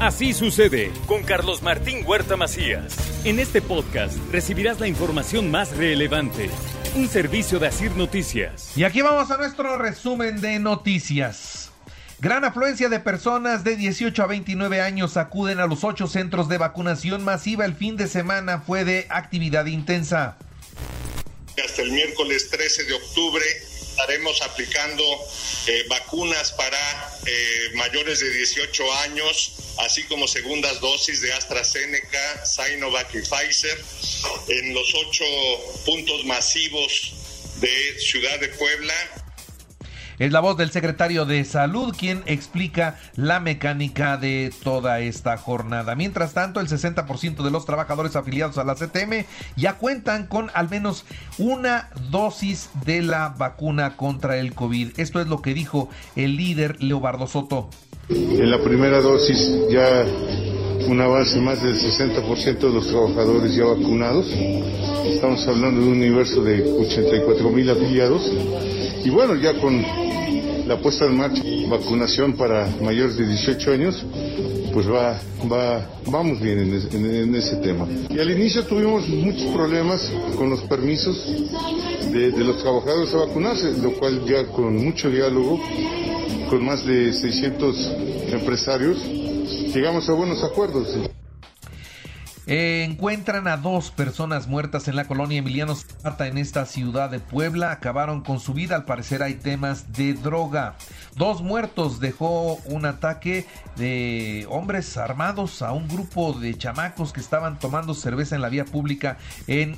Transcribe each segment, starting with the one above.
Así sucede con Carlos Martín Huerta Macías. En este podcast recibirás la información más relevante. Un servicio de Asir Noticias. Y aquí vamos a nuestro resumen de noticias. Gran afluencia de personas de 18 a 29 años acuden a los ocho centros de vacunación masiva. El fin de semana fue de actividad intensa. Hasta el miércoles 13 de octubre estaremos aplicando eh, vacunas para eh, mayores de 18 años, así como segundas dosis de AstraZeneca, Sinovac y Pfizer en los ocho puntos masivos de Ciudad de Puebla, es la voz del secretario de Salud quien explica la mecánica de toda esta jornada. Mientras tanto, el 60% de los trabajadores afiliados a la CTM ya cuentan con al menos una dosis de la vacuna contra el COVID. Esto es lo que dijo el líder Leobardo Soto. En la primera dosis ya un avance más del 60% de los trabajadores ya vacunados. Estamos hablando de un universo de 84 mil afiliados. Y bueno, ya con la puesta en marcha, vacunación para mayores de 18 años, pues va, va, vamos bien en, ese tema. Y al inicio tuvimos muchos problemas con los permisos de, de los trabajadores a vacunarse, lo cual ya con mucho diálogo, con más de 600 empresarios, llegamos a buenos acuerdos. Encuentran a dos personas muertas en la colonia Emiliano Zapata en esta ciudad de Puebla. Acabaron con su vida. Al parecer hay temas de droga. Dos muertos dejó un ataque de hombres armados a un grupo de chamacos que estaban tomando cerveza en la vía pública en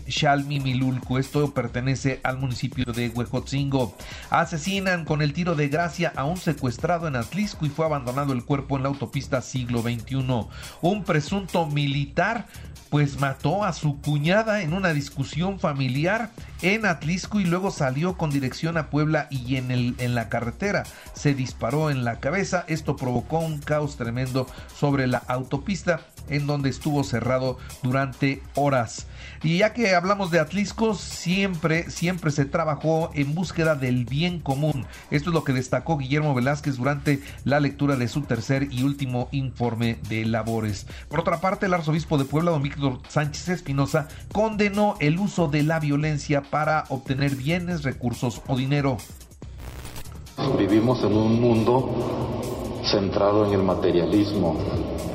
Milulco. Esto pertenece al municipio de Huejotzingo. Asesinan con el tiro de gracia a un secuestrado en Atlisco y fue abandonado el cuerpo en la autopista siglo XXI. Un presunto militar pues mató a su cuñada en una discusión familiar en Atlisco y luego salió con dirección a Puebla y en, el, en la carretera se disparó en la cabeza. Esto provocó un caos tremendo sobre la autopista en donde estuvo cerrado durante horas. Y ya que hablamos de Atlisco, siempre, siempre se trabajó en búsqueda del bien común. Esto es lo que destacó Guillermo Velázquez durante la lectura de su tercer y último informe de labores. Por otra parte, el arzobispo de Puebla, don Víctor Sánchez Espinosa, condenó el uso de la violencia para obtener bienes, recursos o dinero. Vivimos en un mundo centrado en el materialismo,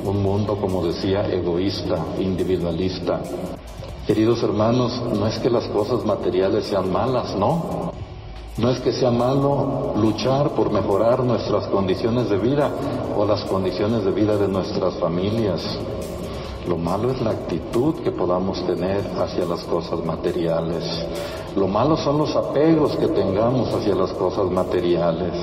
un mundo, como decía, egoísta, individualista. Queridos hermanos, no es que las cosas materiales sean malas, no. No es que sea malo luchar por mejorar nuestras condiciones de vida o las condiciones de vida de nuestras familias. Lo malo es la actitud que podamos tener hacia las cosas materiales. Lo malo son los apegos que tengamos hacia las cosas materiales.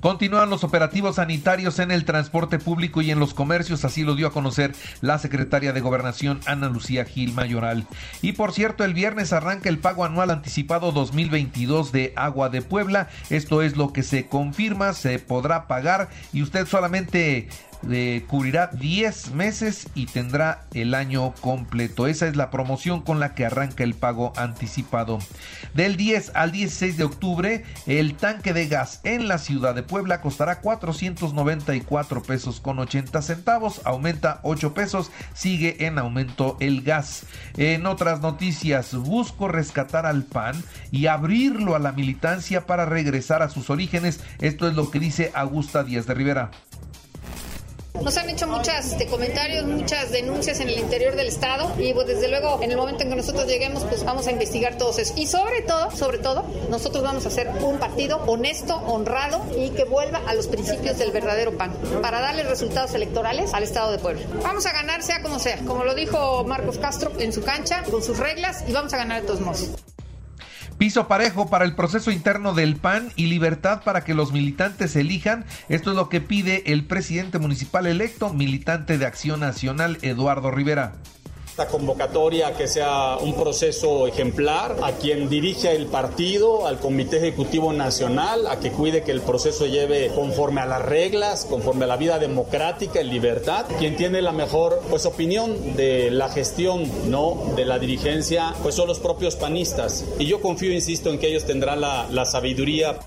Continúan los operativos sanitarios en el transporte público y en los comercios, así lo dio a conocer la secretaria de Gobernación Ana Lucía Gil Mayoral. Y por cierto, el viernes arranca el pago anual anticipado 2022 de Agua de Puebla. Esto es lo que se confirma, se podrá pagar y usted solamente cubrirá 10 meses y tendrá el año completo. Esa es la promoción con la que arranca el pago anticipado. Del 10 al 16 de octubre, el tanque de gas en la ciudad de Puebla costará 494 pesos con 80 centavos, aumenta 8 pesos, sigue en aumento el gas. En otras noticias, busco rescatar al PAN y abrirlo a la militancia para regresar a sus orígenes. Esto es lo que dice Augusta Díaz de Rivera. Nos han hecho muchos este, comentarios, muchas denuncias en el interior del Estado y pues desde luego en el momento en que nosotros lleguemos pues vamos a investigar todos eso. Y sobre todo, sobre todo, nosotros vamos a hacer un partido honesto, honrado y que vuelva a los principios del verdadero PAN para darle resultados electorales al Estado de Puebla. Vamos a ganar sea como sea, como lo dijo Marcos Castro en su cancha, con sus reglas y vamos a ganar de todos modos. Piso parejo para el proceso interno del PAN y libertad para que los militantes elijan. Esto es lo que pide el presidente municipal electo, militante de Acción Nacional, Eduardo Rivera esta convocatoria que sea un proceso ejemplar, a quien dirige el partido, al Comité Ejecutivo Nacional, a que cuide que el proceso lleve conforme a las reglas, conforme a la vida democrática, en libertad. Quien tiene la mejor pues, opinión de la gestión, no de la dirigencia, pues son los propios panistas. Y yo confío, insisto, en que ellos tendrán la, la sabiduría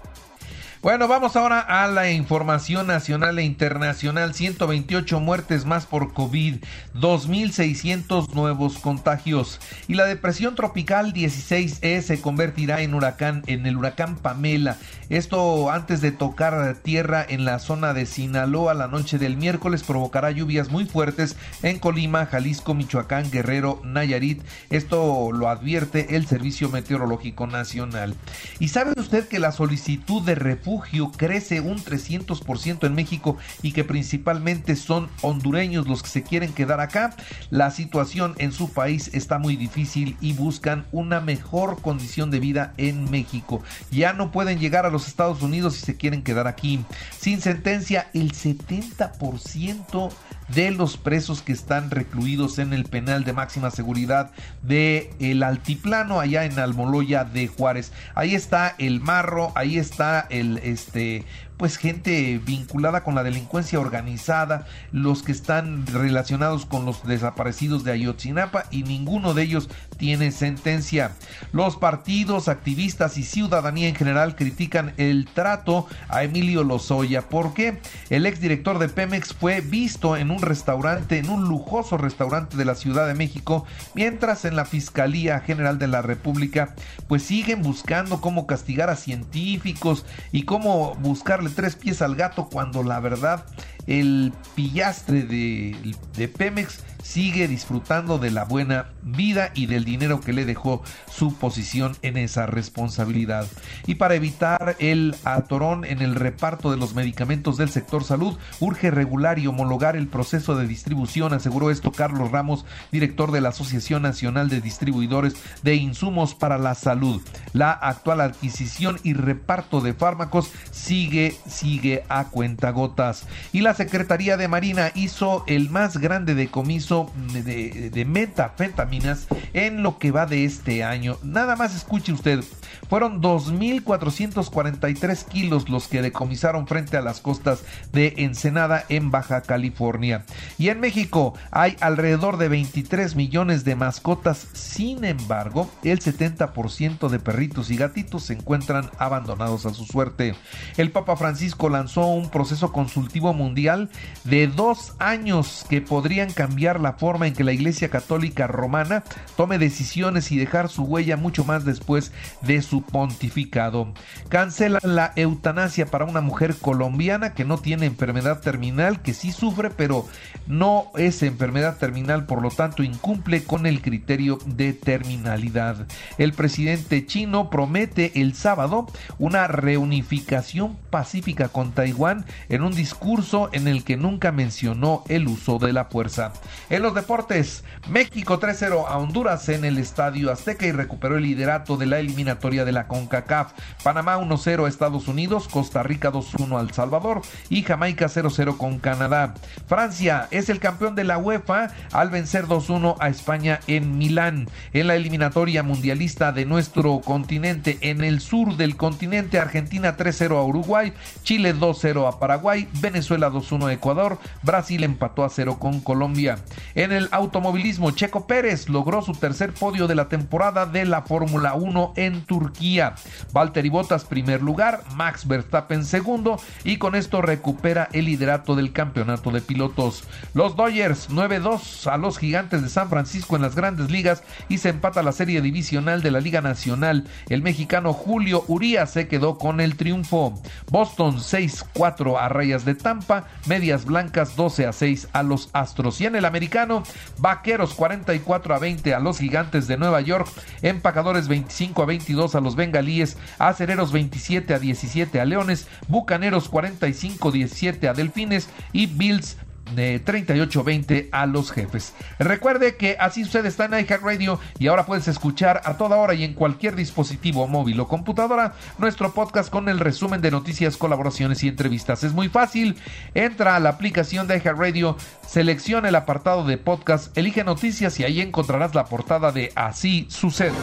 Bueno, vamos ahora a la información nacional e internacional. 128 muertes más por COVID, 2.600 nuevos contagios. Y la depresión tropical 16E se convertirá en huracán, en el huracán Pamela. Esto antes de tocar tierra en la zona de Sinaloa la noche del miércoles provocará lluvias muy fuertes en Colima, Jalisco, Michoacán, Guerrero, Nayarit. Esto lo advierte el Servicio Meteorológico Nacional. ¿Y sabe usted que la solicitud de refugio crece un 300% en México y que principalmente son hondureños los que se quieren quedar acá, la situación en su país está muy difícil y buscan una mejor condición de vida en México. Ya no pueden llegar a los Estados Unidos si se quieren quedar aquí. Sin sentencia, el 70% de los presos que están recluidos en el penal de máxima seguridad de el Altiplano allá en Almoloya de Juárez. Ahí está el Marro, ahí está el este pues gente vinculada con la delincuencia organizada, los que están relacionados con los desaparecidos de Ayotzinapa y ninguno de ellos tiene sentencia. Los partidos, activistas y ciudadanía en general critican el trato a Emilio Lozoya porque el exdirector de Pemex fue visto en un restaurante, en un lujoso restaurante de la Ciudad de México, mientras en la Fiscalía General de la República pues siguen buscando cómo castigar a científicos y cómo buscarle tres pies al gato cuando la verdad el pillastre de, de Pemex sigue disfrutando de la buena vida y del dinero que le dejó su posición en esa responsabilidad. Y para evitar el atorón en el reparto de los medicamentos del sector salud, urge regular y homologar el proceso de distribución, aseguró esto Carlos Ramos, director de la Asociación Nacional de Distribuidores de Insumos para la Salud. La actual adquisición y reparto de fármacos sigue, sigue a cuentagotas. Y la Secretaría de Marina hizo el más grande decomiso de, de metafetaminas en lo que va de este año. Nada más escuche usted, fueron 2.443 kilos los que decomisaron frente a las costas de Ensenada en Baja California. Y en México hay alrededor de 23 millones de mascotas, sin embargo, el 70% de perritos y gatitos se encuentran abandonados a su suerte. El Papa Francisco lanzó un proceso consultivo mundial de dos años que podrían cambiar la forma en que la Iglesia Católica Romana tome decisiones y dejar su huella mucho más después de su pontificado. Cancelan la eutanasia para una mujer colombiana que no tiene enfermedad terminal, que sí sufre, pero no es enfermedad terminal, por lo tanto incumple con el criterio de terminalidad. El presidente chino promete el sábado una reunificación pacífica con Taiwán en un discurso en el que nunca mencionó el uso de la fuerza. En los deportes, México 3-0 a Honduras en el Estadio Azteca y recuperó el liderato de la eliminatoria de la CONCACAF. Panamá 1-0 a Estados Unidos, Costa Rica 2-1 al Salvador y Jamaica 0-0 con Canadá. Francia es el campeón de la UEFA al vencer 2-1 a España en Milán. En la eliminatoria mundialista de nuestro continente, en el sur del continente, Argentina 3-0 a Uruguay, Chile 2-0 a Paraguay, Venezuela 2-1 a Ecuador, Brasil empató a 0 con Colombia. En el automovilismo, Checo Pérez logró su tercer podio de la temporada de la Fórmula 1 en Turquía. Valtteri Bottas primer lugar, Max Verstappen segundo y con esto recupera el liderato del campeonato de pilotos. Los Dodgers 9-2 a los gigantes de San Francisco en las grandes ligas y se empata la serie divisional de la Liga Nacional. El mexicano Julio Urías se quedó con el triunfo. Boston 6-4 a Rayas de Tampa, Medias Blancas 12 a 6 a los Astros. Y en el americano, Vaqueros 44 a 20 a los Gigantes de Nueva York, Empacadores 25 a 22 a los Bengalíes, Acereros 27 a 17 a Leones, Bucaneros 45 a 17 a Delfines y Bills de 38-20 a los jefes. Recuerde que así usted está en Radio y ahora puedes escuchar a toda hora y en cualquier dispositivo móvil o computadora nuestro podcast con el resumen de noticias, colaboraciones y entrevistas. Es muy fácil. Entra a la aplicación de Radio, selecciona el apartado de podcast, elige noticias y ahí encontrarás la portada de Así sucede.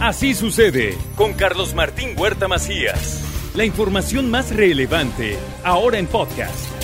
Así sucede con Carlos Martín Huerta Macías. La información más relevante ahora en podcast.